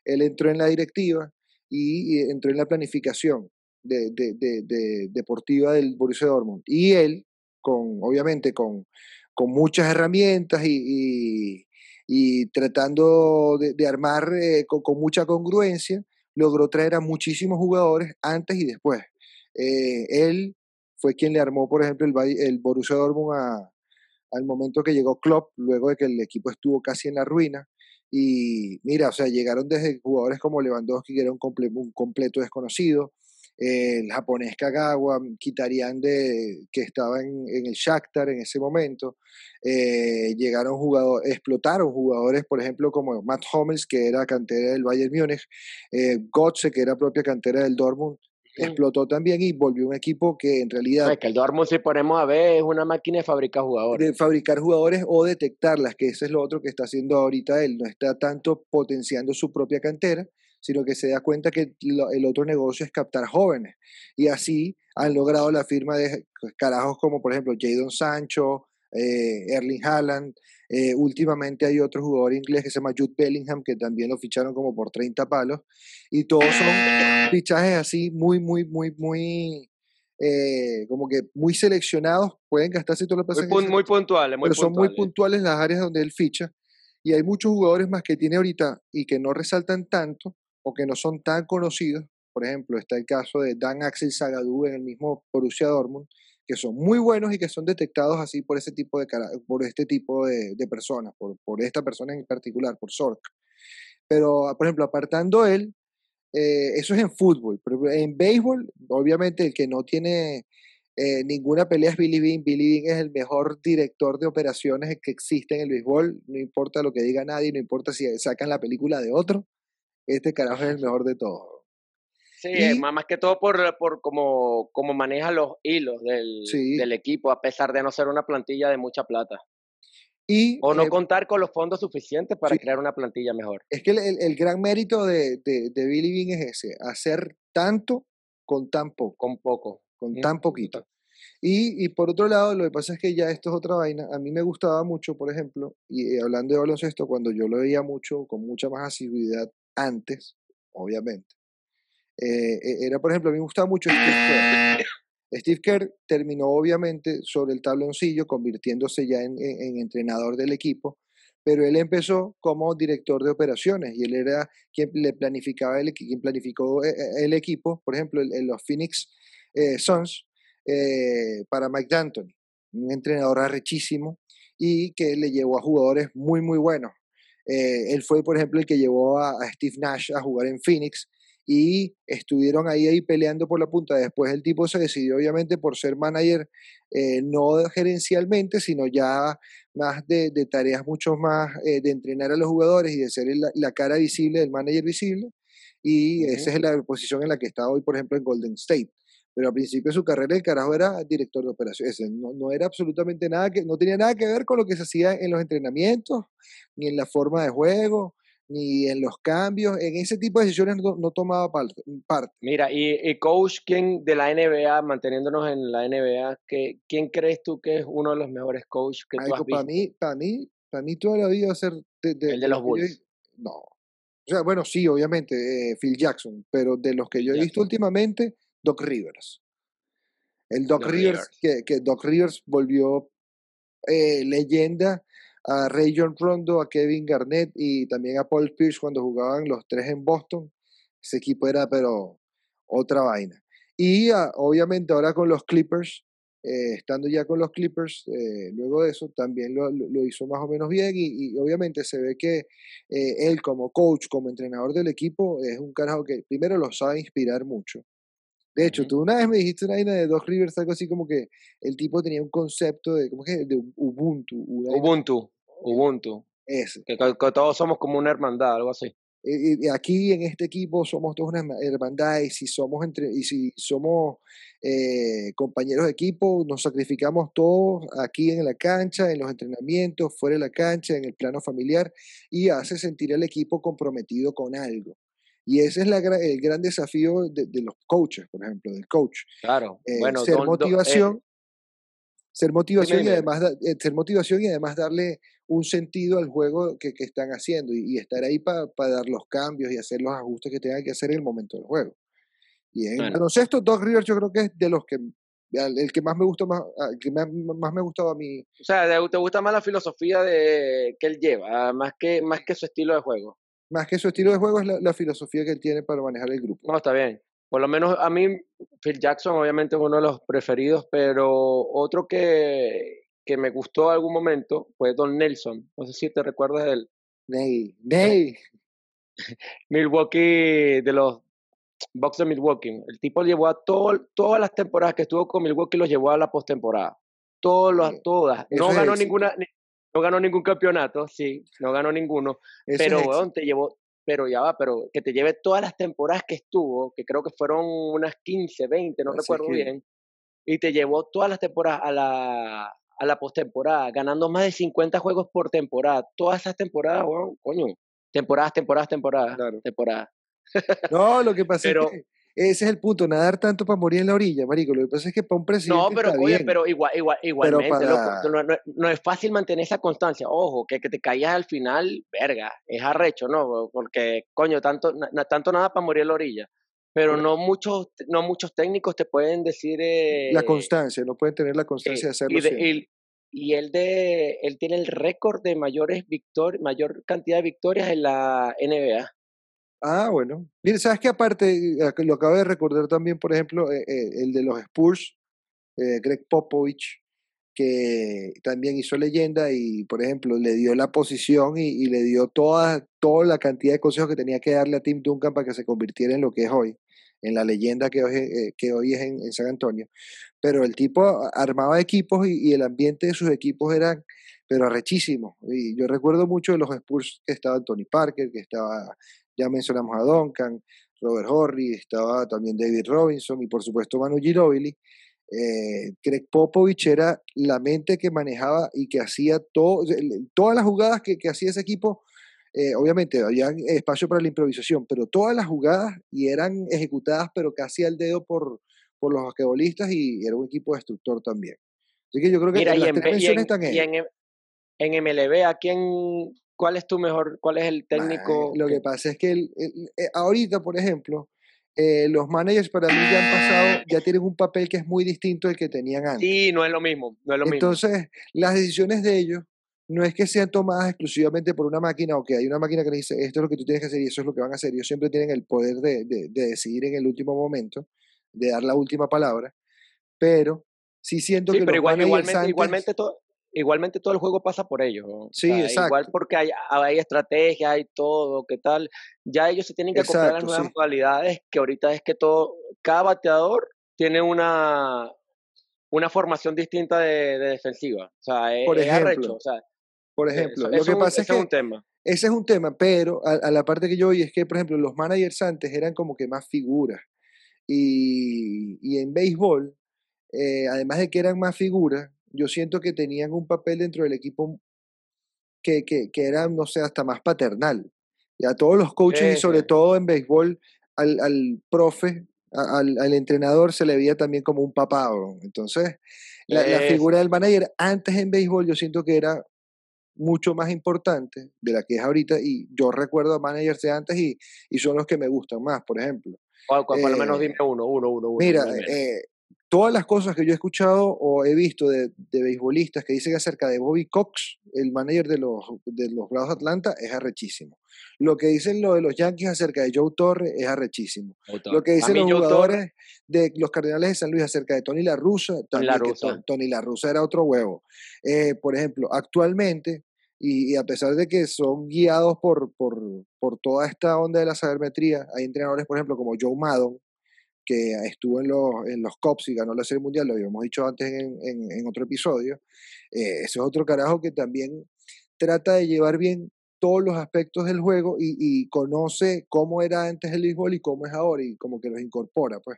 B: él entró en la directiva y, entró en la planificación de, de, de, deportiva del Borussia Dortmund. Y él, con, obviamente, con, con muchas herramientas y, y, tratando de, armar eh, con, mucha congruencia, logró traer a muchísimos jugadores antes y después. Eh, él fue quien le armó, por ejemplo, el, el Borussia Dortmund al momento que llegó Klopp, luego de que el equipo estuvo casi en la ruina. Y mira, o sea, llegaron desde jugadores como Lewandowski, que era un completo desconocido, el japonés Kagawa, Kitarian de, que estaba en, el Shakhtar en ese momento. Eh, llegaron jugadores, explotaron jugadores, por ejemplo, como Matt Hummels, que era cantera del Bayern Múnich, eh, Gotze, que era propia cantera del Dortmund, explotó también y volvió un equipo que en realidad...
A: es que el Dortmund, si ponemos a ver, es una máquina de fabricar jugadores.
B: De fabricar jugadores o detectarlas, que eso es lo otro que está haciendo ahorita él. No está tanto potenciando su propia cantera, sino que se da cuenta que el otro negocio es captar jóvenes. Y así han logrado la firma de carajos como, por ejemplo, Jadon Sancho, eh, Erling Haaland. Eh, últimamente hay otro jugador inglés que se llama Jude Bellingham, que también lo ficharon como por 30 palos. Y todos son fichajes así muy, muy, muy, muy, eh, como que muy seleccionados. Pueden gastarse todo lo que
A: Muy, muy puntuales,
B: muy Pero son muy puntuales las áreas donde él ficha. Y hay muchos jugadores más que tiene ahorita y que no resaltan tanto o que no son tan conocidos. Por ejemplo, está el caso de Dan Axel Zagadou en el mismo Borussia Dortmund, que son muy buenos y que son detectados así por ese tipo de por este tipo de, personas, por, esta persona en particular, por Sork. Pero, por ejemplo, apartando él, eh, eso es en fútbol, en béisbol, obviamente el que no tiene eh, ninguna pelea es Billy Bean. Billy Bean es el mejor director de operaciones que existe en el béisbol, no importa lo que diga nadie, no importa si sacan la película de otro, este carajo es el mejor de todos.
A: Sí, más que todo por, por cómo, maneja los hilos del, del, equipo, a pesar de no ser una plantilla de mucha plata. Y, o no eh, contar con los fondos suficientes para crear una plantilla mejor.
B: Es que el, el gran mérito de, de, de, Billy Bean es ese, hacer tanto con tan poco.
A: Con poco.
B: Con tan poquito. Y, y, por otro lado, lo que pasa es que ya esto es otra vaina. A mí me gustaba mucho, por ejemplo, y hablando de baloncesto, cuando yo lo veía mucho, con mucha más asiduidad antes, obviamente, eh, e, era, por ejemplo, a mí me gustaba mucho Steve Kerr. Steve Kerr terminó obviamente sobre el tabloncillo, convirtiéndose ya en, entrenador del equipo, pero él empezó como director de operaciones y él era quien le planificaba el, quien planificó eh, eh, el, equipo, por ejemplo, en los Phoenix Suns para Mike D'Antoni, un entrenador arrechísimo y que le llevó a jugadores muy, muy buenos. Él fue, por ejemplo, el que llevó a, a Steve Nash a jugar en Phoenix y estuvieron ahí, ahí peleando por la punta. Después el tipo se decidió obviamente por ser manager, eh, no gerencialmente, sino ya más de, de tareas mucho más eh, de entrenar a los jugadores y de ser la, cara visible del manager visible. Y esa es la posición en la que está hoy, por ejemplo, en Golden State. Pero al principio de su carrera el carajo era director de operaciones. No, no era absolutamente nada que, no tenía nada que ver con lo que se hacía en los entrenamientos, ni en la forma de juego, ni en los cambios, en ese tipo de decisiones no, tomaba parte.
A: Mira, y, coach, ¿quién de la NBA, manteniéndonos en la NBA, que, ¿quién crees tú que es uno de los mejores coaches que tú has visto?
B: Para mí, para mí, para mí toda la vida ser...
A: De, el de los Bulls.
B: no. O sea, bueno, sí, obviamente, eh, Phil Jackson, pero de los que yo he visto últimamente, Doc Rivers. El Doc, Rivers, Que, que Doc Rivers volvió eh, leyenda a Ray John Rondo, a Kevin Garnett y también a Paul Pierce cuando jugaban los tres en Boston. Ese equipo era, pero otra vaina. Y obviamente ahora con los Clippers, eh, estando ya con los Clippers, eh, luego de eso también lo, lo, hizo más o menos bien y, y obviamente se ve que eh, él como coach, como entrenador del equipo, es un carajo que primero lo sabe inspirar mucho. De hecho, tú una vez me dijiste una vaina de Doc Rivers, algo así como que el tipo tenía un concepto de, ¿cómo que? De Ubuntu.
A: Ubuntu. Ubuntu.
B: Ese.
A: Que, todos somos como una hermandad, algo así.
B: eh, aquí en este equipo somos todos una hermandad y si somos, entre, y si somos eh, compañeros de equipo, nos sacrificamos todos aquí en la cancha, en los entrenamientos, fuera de la cancha, en el plano familiar y hace sentir al equipo comprometido con algo. Y ese es la, el gran desafío de, los coaches, por ejemplo, del coach.
A: Claro, eh, bueno,
B: ser motivación, ser motivación y además ser motivación y además darle un sentido al juego que, que están haciendo y, estar ahí para dar los cambios y hacer los ajustes que tengan que hacer en el momento del juego. Y en bueno. baloncesto, Doc Rivers yo creo que es de los que el que más me gustó más, que más, me ha gustado a mí.
A: O sea, te gusta más la filosofía de que él lleva, más que más que su estilo de juego.
B: Más que su estilo de juego es la, la filosofía que él tiene para manejar el grupo.
A: No, está bien. Por lo menos a mí, Phil Jackson obviamente es uno de los preferidos, pero otro que, que me gustó algún momento fue Don Nelson. No sé si te recuerdas de él.
B: Ney, Ney.
A: Milwaukee, de los Bucks de Milwaukee. El tipo llevó a todo, todas las temporadas que estuvo con Milwaukee, los llevó a la postemporada. Todas, todas. No ganó ninguna, no ganó ningún campeonato, sí, no ganó ninguno. pero, weón, te llevó, pero ya va, pero que te lleve todas las temporadas que estuvo, que creo que fueron unas 15, 20, no recuerdo bien, y te llevó todas las temporadas a la, a la postemporada, ganando más de 50 juegos por temporada. Todas esas temporadas, bueno, coño, temporadas, temporadas, temporadas, temporadas.
B: No, lo que pasa es que ese es el punto, nadar tanto para morir en la orilla, marico. Lo que pasa es que para un presidente
A: No, pero oye, pero igual, igual, igualmente, no, es fácil mantener esa constancia. Ojo, que, que te caías al final, verga, es arrecho, ¿no? Porque, coño, tanto, tanto nada para morir en la orilla pero no muchos, no muchos técnicos te pueden decir...
B: la eh, constancia, no pueden tener la constancia de hacerlo.
A: Y, y, él, de, él tiene el récord de mayores victorias, mayor cantidad de victorias en la NBA.
B: Ah, bueno. Mire, ¿sabes qué? Aparte, eh, lo acabo de recordar también, por ejemplo, eh, el de los Spurs, Greg Popovich, que también hizo leyenda y, por ejemplo, le dio la posición y, le dio toda, toda la cantidad de consejos que tenía que darle a Tim Duncan para que se convirtiera en lo que es hoy en la leyenda que hoy, eh, que hoy es en, San Antonio. Pero el tipo armaba equipos y, el ambiente de sus equipos era, pero arrechísimo. Y yo recuerdo mucho de los Spurs que estaba Tony Parker, que estaba, ya mencionamos a Duncan, Robert Horry, estaba también David Robinson y por supuesto Manu Ginobili. Eh, Greg Popovich era la mente que manejaba y que hacía todo, todas las jugadas que, que hacía ese equipo eh, obviamente había espacio para la improvisación, pero todas las jugadas y eran ejecutadas, pero casi al dedo por, por los basquetbolistas y era un equipo destructor también. Así que yo creo que
A: las tres en, están en, en, en, MLB, ¿a quién, cuál es tu mejor, cuál es el técnico?
B: lo que, pasa es que eh, ahorita, por ejemplo, eh, los managers para mí ya han pasado, ya tienen un papel que es muy distinto del que tenían antes.
A: Sí, no es lo mismo, no es lo
B: Entonces, las decisiones de ellos no es que sean tomadas exclusivamente por una máquina o que hay una máquina que le dice esto es lo que tú tienes que hacer y eso es lo que van a hacer. Ellos siempre tienen el poder de, de, decidir en el último momento, de dar la última palabra, pero sí siento que
A: pero igual, igualmente, igualmente, todo, igualmente todo el juego pasa por ellos.
B: Sí, exacto.
A: Igual porque hay, hay estrategia, hay todo, ¿qué tal? Ya ellos se tienen que acoplar a las nuevas modalidades, que ahorita es que todo, cada bateador tiene una, una formación distinta de, defensiva. O sea, es,
B: por
A: ejemplo,
B: o sea, por ejemplo, lo que pasa es que un tema. ese es un tema, pero a, la parte que yo oí es que, por ejemplo, los managers antes eran como que más figuras. Y, y en béisbol, eh, además de que eran más figuras, yo siento que tenían un papel dentro del equipo que, que, que era, no sé, hasta más paternal. Y a todos los coaches, y sobre todo en béisbol, al, al profe, al, al, entrenador se le veía también como un papá. Entonces, la, la, figura del manager antes en béisbol yo siento que era mucho más importante de la que es ahorita y yo recuerdo a managers de antes y, y son los que me gustan más, por ejemplo.
A: O, por lo menos dime uno, uno, uno. uno
B: mira, eh, todas las cosas que yo he escuchado o he visto de, de, beisbolistas que dicen acerca de Bobby Cox, el manager de los, de los Bravos Atlanta, es arrechísimo. Lo que dicen lo de los Yankees acerca de Joe Torre es arrechísimo. Lo que dicen los jugadores de los Cardenales de San Luis acerca de Tony La Russa, también La Tony La Russa era otro huevo. Eh, por ejemplo, actualmente y, a pesar de que son guiados por, por, por, toda esta onda de la sabermetría, hay entrenadores, por ejemplo, como Joe Maddon, que estuvo en los, en los Cops y ganó la Serie Mundial, lo habíamos dicho antes en, en, en otro episodio. Eh, ese es otro carajo que también trata de llevar bien todos los aspectos del juego y, conoce cómo era antes el béisbol y cómo es ahora y como que los incorpora, pues.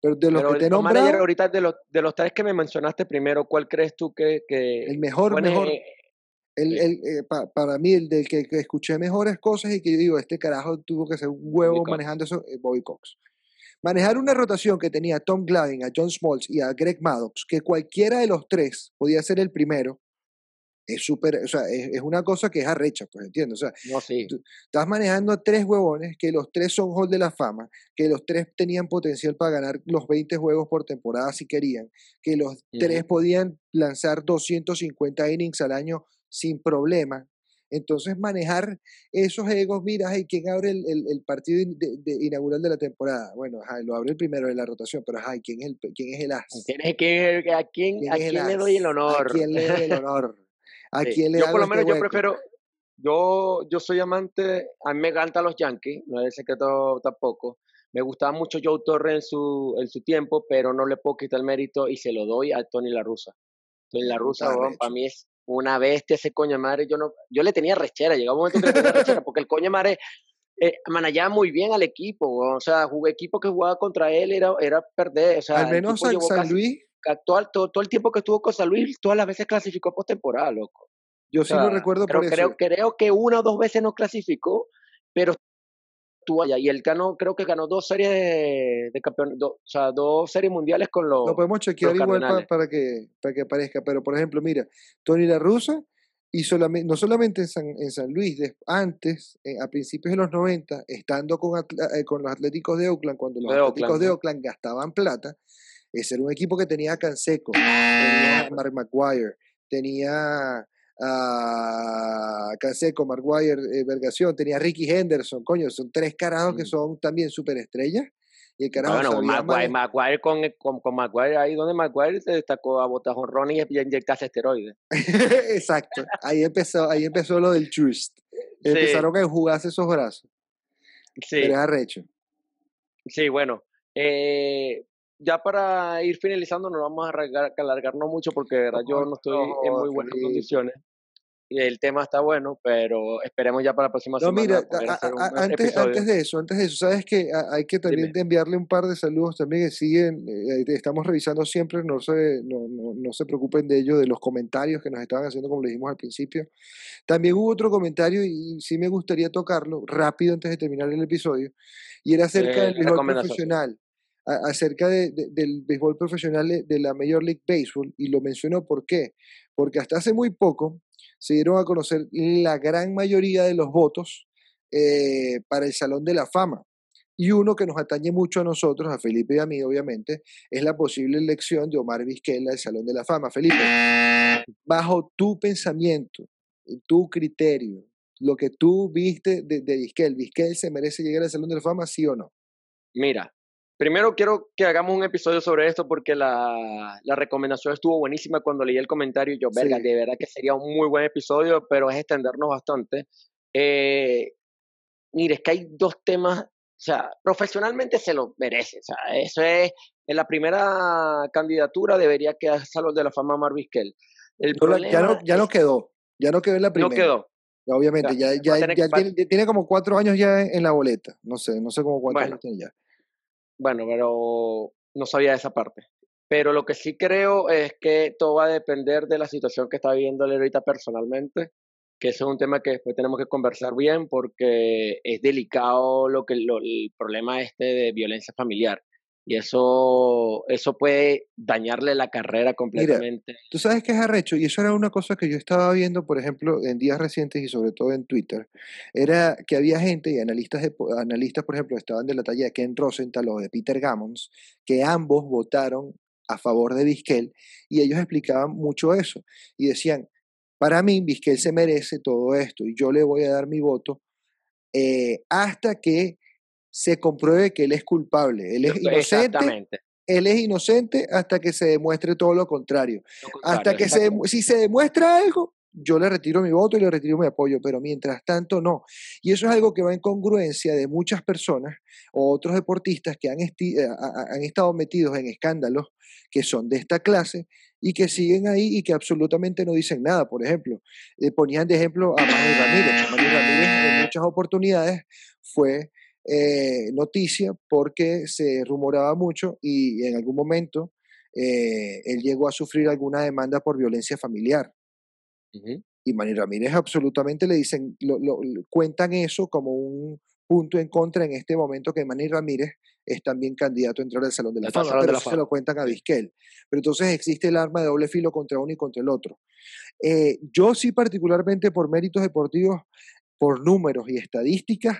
B: Pero de los que te nombrado,
A: ahorita de los, de los tres que me mencionaste primero, ¿cuál crees tú que, que
B: el mejor, mejor, el, el, eh, para mí, el del que, escuché mejores cosas y que yo digo, este carajo tuvo que ser un huevo manejando eso, eh, Bobby Cox. Manejar una rotación que tenía a Tom Glavine, a John Smoltz y a Greg Maddox, que cualquiera de los tres podía ser el primero, es súper, o sea, es, una cosa que es arrecha, pues entiendo. O sea,
A: no, sí.
B: estás manejando a tres huevones que los tres son Hall de la Fama, que los tres tenían potencial para ganar los 20 juegos por temporada si querían, que los tres podían lanzar 250 innings al año sin problema. Entonces, manejar esos egos, mira, ¿y ¿quién abre el, el, partido de, inaugural de la temporada? Bueno, lo abre el primero de la rotación, pero ay, ¿quién es el, quién es el as?
A: ¿Quién es, quién, ¿A quién, a quién le doy el honor?
B: ¿A quién le doy el honor? ¿A quién le
A: Yo por lo menos yo prefiero, yo, yo soy amante, a mí me encantan los Yankees, no es el secreto tampoco. Me gustaba mucho Joe Torre en su, en su tiempo, pero no le puedo quitar el mérito y se lo doy a Tony La Russa. Tony La Russa, para mí es una bestia ese coño madre. Yo no, yo le tenía rechera, llegaba un momento que le tenía rechera, porque el coño madre eh, manejaba muy bien al equipo, o sea, jugué equipo que jugaba contra él era, era perder. O sea,
B: al menos San, San Luis.
A: Actual, todo, todo, el tiempo que estuvo con San Luis, todas las veces clasificó postemporada, loco.
B: Yo sí lo recuerdo
A: creo,
B: por
A: creo. Creo que una o dos veces no clasificó, pero Y él ganó, creo que ganó dos series de, de campeón, o sea, dos series mundiales con los.
B: Lo podemos chequear igual para, que, para que aparezca. Pero, por ejemplo, mira, Tony La Russa y solamente, no solamente en San, en San Luis, antes, eh, a principios de los 90, estando con, eh, con los Atléticos de Oakland, cuando los Atléticos de Oakland gastaban plata, ese era un equipo que tenía a Canseco, tenía a Mark McGuire, tenía a Canseco, Maguire, eh, Vergación, tenía a Ricky Henderson, coño, son tres carajos que mm. son también superestrellas. Y el
A: carajo bueno, Maguire, con, con, con, Maguire, ahí donde Maguire se destacó a botajón Ronnie y inyectarse esteroides.
B: Exacto, ahí empezó, ahí empezó lo del trust. Empezaron a jugarse esos brazos. Sí. Pero es arrecho.
A: Sí, bueno. Eh, ya para ir finalizando, no vamos a alargarnos mucho porque yo no estoy en muy buenas condiciones. Y el tema está bueno, pero esperemos ya para la próxima
B: no, Mira, antes, antes de eso, antes de eso, sabes que hay que también enviarle un par de saludos también que siguen, eh, estamos revisando siempre, no se, no, no, no, se preocupen de ello, de los comentarios que nos estaban haciendo, como le dijimos al principio. También hubo otro comentario y sí me gustaría tocarlo rápido antes de terminar el episodio, y era acerca del béisbol profesional acerca de, del béisbol profesional de la Major League Baseball y lo mencionó ¿por qué? Porque hasta hace muy poco se dieron a conocer la gran mayoría de los votos eh, para el Salón de la Fama. Y uno que nos atañe mucho a nosotros, a Felipe y a mí, obviamente, es la posible elección de Omar Vizquela al Salón de la Fama. Felipe, bajo tu pensamiento, tu criterio, lo que tú viste de, de Vizquel, ¿Vizquel se merece llegar al Salón de la Fama, sí o no?
A: Mira, Primero quiero que hagamos un episodio sobre esto porque la, la recomendación estuvo buenísima cuando leí el comentario y yo, verga, de verdad que sería un muy buen episodio, pero es extendernos bastante. Eh, mire, es que hay dos temas, o sea, profesionalmente se lo merece, o sea, eso es, en la primera candidatura debería quedar Salón de la Fama Marviskel.
B: El ya, no, ya no quedó, ya no quedó en la primera.
A: No quedó.
B: Obviamente, ya, ya, ya, tiene, tiene, como cuatro años ya en la boleta, no sé, no sé cómo cuántos años tiene ya.
A: Bueno, pero no sabía esa parte. Pero lo que sí creo es que todo va a depender de la situación que está viviendo él ahorita personalmente, que eso es un tema que después tenemos que conversar bien porque es delicado lo que el problema este de violencia familiar. Y eso, eso puede dañarle la carrera completamente.
B: tú sabes que es arrecho, y eso era una cosa que yo estaba viendo, por ejemplo, en días recientes y sobre todo en Twitter, era que había gente y analistas, de, analistas por ejemplo, estaban de la talla de Ken Rosenthal o de Peter Gammons, que ambos votaron a favor de Vizquel, y ellos explicaban mucho eso, y decían, para mí Vizquel se merece todo esto, y yo le voy a dar mi voto eh, hasta que se compruebe que él es culpable. Él es inocente. Él es inocente hasta que se demuestre todo lo contrario. hasta que se, si se demuestra algo, yo le retiro mi voto y le retiro mi apoyo, pero mientras tanto no. Y eso es algo que va en congruencia de muchas personas o otros deportistas que han, eh, han estado metidos en escándalos que son de esta clase y que siguen ahí y que absolutamente no dicen nada. Por ejemplo, eh, ponían de ejemplo a Manny Ramírez. Manny Ramírez en muchas oportunidades fue eh, noticia porque se rumoraba mucho y en algún momento eh, él llegó a sufrir alguna demanda por violencia familiar. Y Manny Ramírez absolutamente le dicen, lo, cuentan eso como un punto en contra en este momento que Manny Ramírez es también candidato a entrar al Salón de la Fama, pero eso se lo cuentan a Vizquel. Pero entonces existe el arma de doble filo contra uno y contra el otro. Eh, yo sí particularmente por méritos deportivos, por números y estadísticas,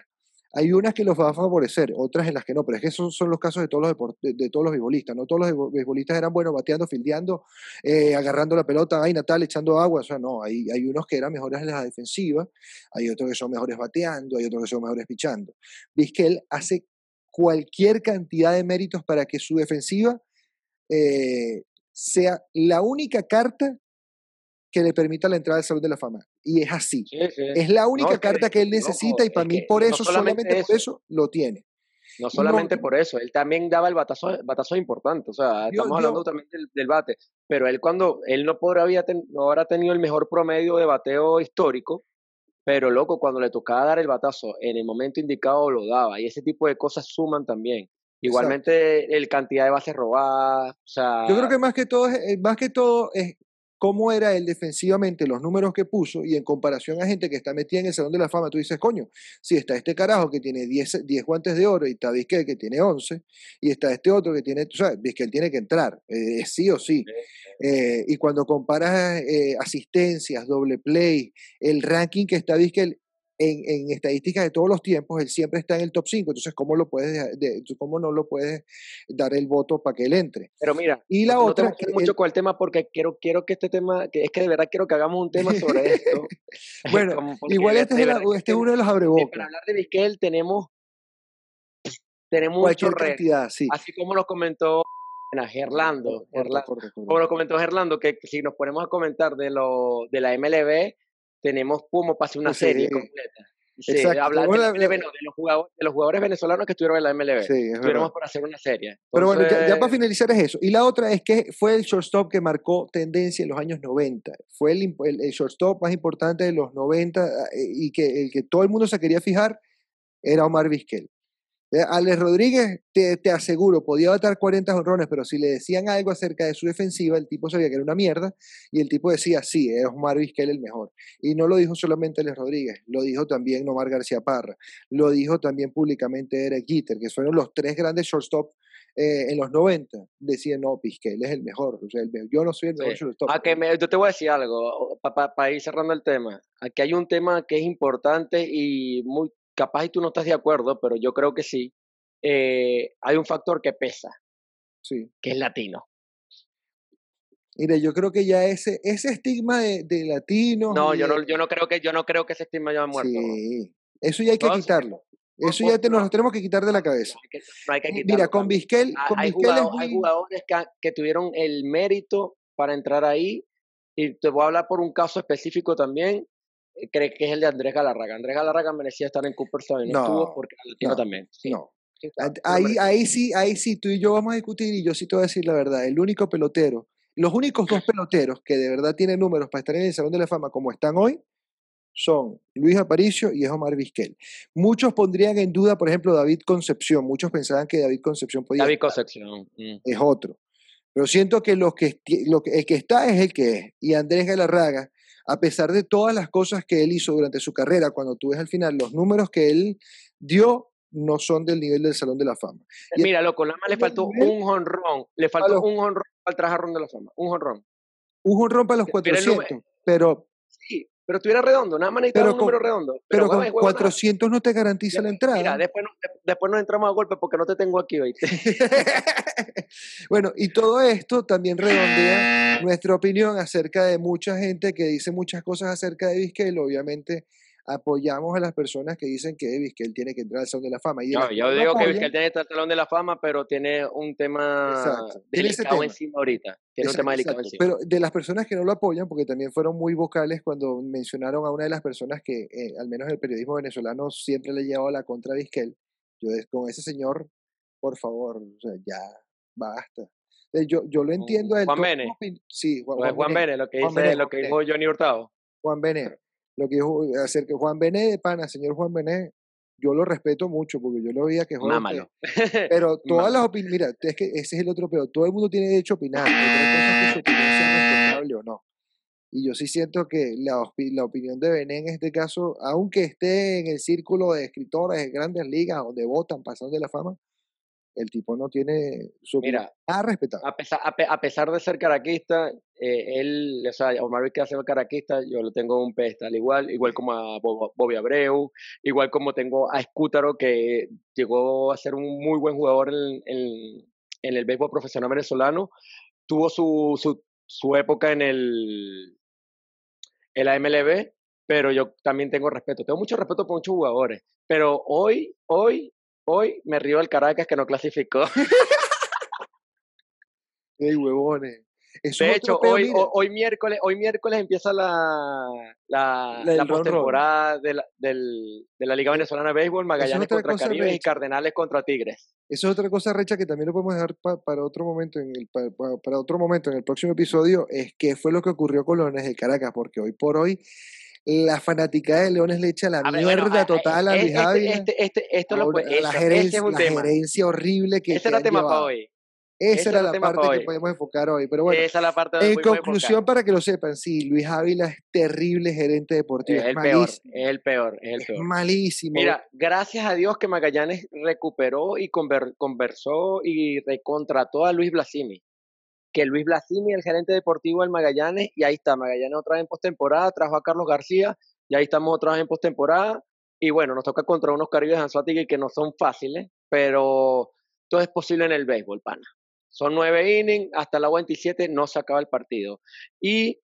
B: hay unas que los va a favorecer, otras en las que no, pero es que esos son los casos de todos los, de, todos los beisbolistas. No todos los beisbolistas eran buenos bateando, fildeando, eh, agarrando la pelota, ay Natal, echando agua. O sea, no, hay, hay unos que eran mejores en la defensiva, hay otros que son mejores bateando, hay otros que son mejores pichando. Vizquel hace cualquier cantidad de méritos para que su defensiva eh, sea la única carta que le permita la entrada al Salón de la Fama. Y es así. Es la única carta que, él necesita y para mí por eso, solamente, por eso, lo tiene.
A: No solamente por eso, él también daba el batazo, batazo importante, o sea, estamos hablando también del, bate, pero él cuando, él no, podría, no habrá tenido el mejor promedio de bateo histórico, pero loco, cuando le tocaba dar el batazo en el momento indicado lo daba, y ese tipo de cosas suman también. Igualmente el cantidad de bases robadas, o sea...
B: Yo creo que más que todo, es, más que todo es cómo era él defensivamente, los números que puso, y en comparación a gente que está metida en el Salón de la Fama, tú dices, coño, si está este carajo que tiene 10, 10 guantes de oro y está Vizquel que tiene 11, y está este otro que tiene, tú sabes, Vizquel tiene que entrar, eh, sí o sí. Eh, y cuando comparas eh, asistencias, doble play, el ranking que está Vizquel, en, estadísticas de todos los tiempos, él siempre está en el top 5. Entonces, ¿cómo, lo puedes, cómo no lo puedes dar el voto para que él entre?
A: Pero mira, y la otra. No mucho con el tema porque quiero, quiero que este tema, que es que de verdad quiero que hagamos un tema sobre esto.
B: bueno, igual este, es, este es, uno de los abrebocas.
A: Para hablar de Vizquel tenemos. Tenemos
B: Cualquier cantidad, sí.
A: Así como lo comentó Gerlando, como lo comentó Gerlando, que si nos ponemos a comentar de, lo, de la MLB, tenemos como para una serie completa. Exacto. hablar de, de, los jugadores, de los jugadores venezolanos que estuvieron en la MLB. Sí, Estuviéramos por hacer una serie.
B: Pero bueno, ya, para finalizar es eso. Y la otra es que fue el shortstop que marcó tendencia en los años 90. Fue el, el, shortstop más importante de los 90 eh, y que el que todo el mundo se quería fijar era Omar Vizquel. Eh, Alex Rodríguez, te, te, aseguro, podía batar 40 honrones, pero si le decían algo acerca de su defensiva, el tipo sabía que era una mierda y el tipo decía, sí, es Omar Vizquel el mejor. Y no lo dijo solamente Alex Rodríguez, lo dijo también Omar García Parra, lo dijo también públicamente Eric Gitter, que fueron los tres grandes shortstop eh, en los 90. Decían, no, Vizquel es el mejor. O sea, yo no soy el mejor shortstop.
A: Ah, que yo te voy a decir algo, para ir cerrando el tema. Aquí hay un tema que es importante y muy capaz y tú no estás de acuerdo, pero yo creo que sí, eh, hay un factor que pesa,
B: sí.
A: que es latino.
B: Mire, yo creo que ya ese, ese estigma de, de latino.
A: No, yo no, yo no creo que, yo no creo que ese estigma haya muerto.
B: Sí, eso ya hay que quitarlo. Eso ya te, nos lo tenemos que quitar de la cabeza.
A: No hay que,
B: Mira, con Vizquel,
A: ah,
B: con
A: hay, jugadores, hay jugadores que, que, tuvieron el mérito para entrar ahí. Y te voy a hablar por un caso específico también cree que es el de Andrés Galarraga. Andrés Galarraga merecía estar en Cooperstown y no, estuvo porque no, también.
B: No. ahí, ahí sí, ahí sí, tú y yo vamos a discutir y yo sí te voy a decir la verdad. El único pelotero, los únicos dos peloteros que de verdad tienen números para estar en el Salón de la Fama como están hoy, son Luis Aparicio y es Omar Vizquel. Muchos pondrían en duda, por ejemplo, David Concepción. Muchos pensaban que David Concepción podía.
A: David Concepción.
B: Mm. Es otro. Pero siento que, los que, lo que el que está es el que es. Y Andrés Galarraga a pesar de todas las cosas que él hizo durante su carrera, cuando tú ves al final los números que él dio, no son del nivel del Salón de la Fama.
A: Mira, loco, nada más le faltó un honrón, le faltó un honrón al trajarrón de la fama, un honrón.
B: Un honrón para los 400, pero...
A: Sí, pero estuviera redondo, nada más necesitaba un número redondo.
B: Pero, con 400 no te garantiza la entrada.
A: Mira, después, después nos entramos a golpe porque no te tengo aquí, ¿viste?
B: bueno, y todo esto también redondea nuestra opinión acerca de mucha gente que dice muchas cosas acerca de Vizquel. Obviamente apoyamos a las personas que dicen que Vizquel tiene que entrar al Salón de la Fama. Y
A: no, yo digo que Vizquel tiene que entrar al Salón de la Fama, pero tiene un tema delicado encima ahorita. Tiene un tema delicado encima.
B: Pero de las personas que no lo apoyan, porque también fueron muy vocales cuando mencionaron a una de las personas que, eh, al menos el periodismo venezolano, siempre le llevaba la contra a Vizquel. Yo con ese señor, por favor, o sea, ya basta. Yo, yo lo entiendo.
A: Juan Bene.
B: Sí,
A: Juan, Juan, Bene, lo que, dice, lo que dijo Johnny Hurtado.
B: Juan Bene lo que dijo acerca de Juan Bené, de pana, señor Juan Bené, yo lo respeto mucho porque yo lo veía que
A: Juan malo.
B: Pero todas las opiniones, mira, es que ese es el otro peor, todo el mundo tiene derecho a opinar, otra que su opinión sea respetable o no. Y yo sí siento que la, la opinión de Bené en este caso, aunque esté en el círculo de escritores de grandes ligas donde votan pasando de la fama, el tipo no tiene su
A: Mira,
B: a respetar.
A: A pesar, a, pesar de ser caraquista, eh, él, o sea, Omar Vizquel ser caraquista, yo lo tengo un pedestal igual, igual como a Bobby Abreu, igual como tengo a Escútaro, que llegó a ser un muy buen jugador en, en, el béisbol profesional venezolano, tuvo su, su, su época en el en la MLB, pero yo también tengo respeto, tengo mucho respeto por muchos jugadores, pero hoy, hoy Hoy me río del Caracas que no clasificó.
B: ¡Ey, huevones!
A: de hecho, hoy, hoy, miércoles, hoy miércoles empieza la, la, la, postemporada de la, del, de la Liga Venezolana de Béisbol, Magallanes contra Caribe y Cardenales contra Tigres.
B: Eso es otra cosa, Recha, que también lo podemos dejar para otro momento, en el, para, otro momento, en el próximo episodio, es qué fue lo que ocurrió con los de Caracas, porque hoy por hoy la fanática de Leones le echa la mierda total a Luis
A: este, este, esto lo puede,
B: la, gerencia, la gerencia horrible que
A: ese era el tema para hoy
B: esa era la parte que podemos enfocar hoy. Pero bueno,
A: Esa es la parte
B: en conclusión, para que lo sepan, sí, Luis Ávila es terrible gerente deportivo.
A: Es, el peor, es el peor, es el peor.
B: malísimo.
A: Mira, gracias a Dios que Magallanes recuperó y conversó y recontrató a Luis Blasimi que Luis Blasini, el gerente deportivo del Magallanes, y ahí está, Magallanes otra vez en postemporada, trajo a Carlos García, y ahí estamos otra vez en postemporada, y bueno, nos toca contra unos Caribes Anzuategui que no son fáciles, pero todo es posible en el béisbol, pana. Son nueve innings, hasta la 27 no se acaba el partido. Y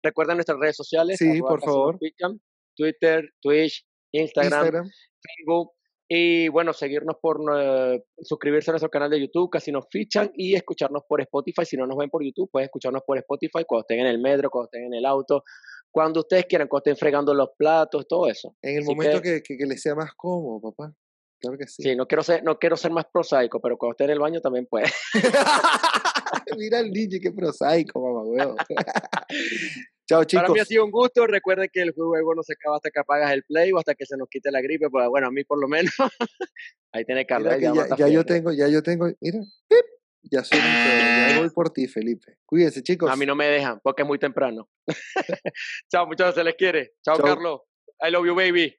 A: recuerden nuestras redes sociales.
B: Sí, por favor.
A: Twitter, Twitch, Instagram, Instagram, Facebook, y bueno, seguirnos por eh, suscribirse a nuestro canal de YouTube, casi nos fichan, y escucharnos por Spotify. Si no nos ven por YouTube, pueden escucharnos por Spotify cuando estén en el metro, cuando estén en el auto, cuando ustedes quieran, cuando estén fregando los platos, todo eso.
B: En el momento que, que, les sea más cómodo, papá. Claro que sí.
A: Sí, no quiero ser, no quiero ser más prosaico, pero cuando esté en el baño también puede.
B: Mira el DJ, qué prosaico, mamá, huevo. Chao, chicos.
A: Para mí ha sido un gusto. Recuerden que el juego no se acaba hasta que apagas el play o hasta que se nos quite la gripe. Pues bueno, a mí por lo menos. Ahí tiene Carlos.
B: Ya, ya, yo tengo, ya yo tengo. Mira, ya soy ya voy por ti, Felipe. Cuídense, chicos.
A: A mí no me dejan porque es muy temprano. Chao, muchachos, se les quiere. Chao, Carlos. I love you, baby.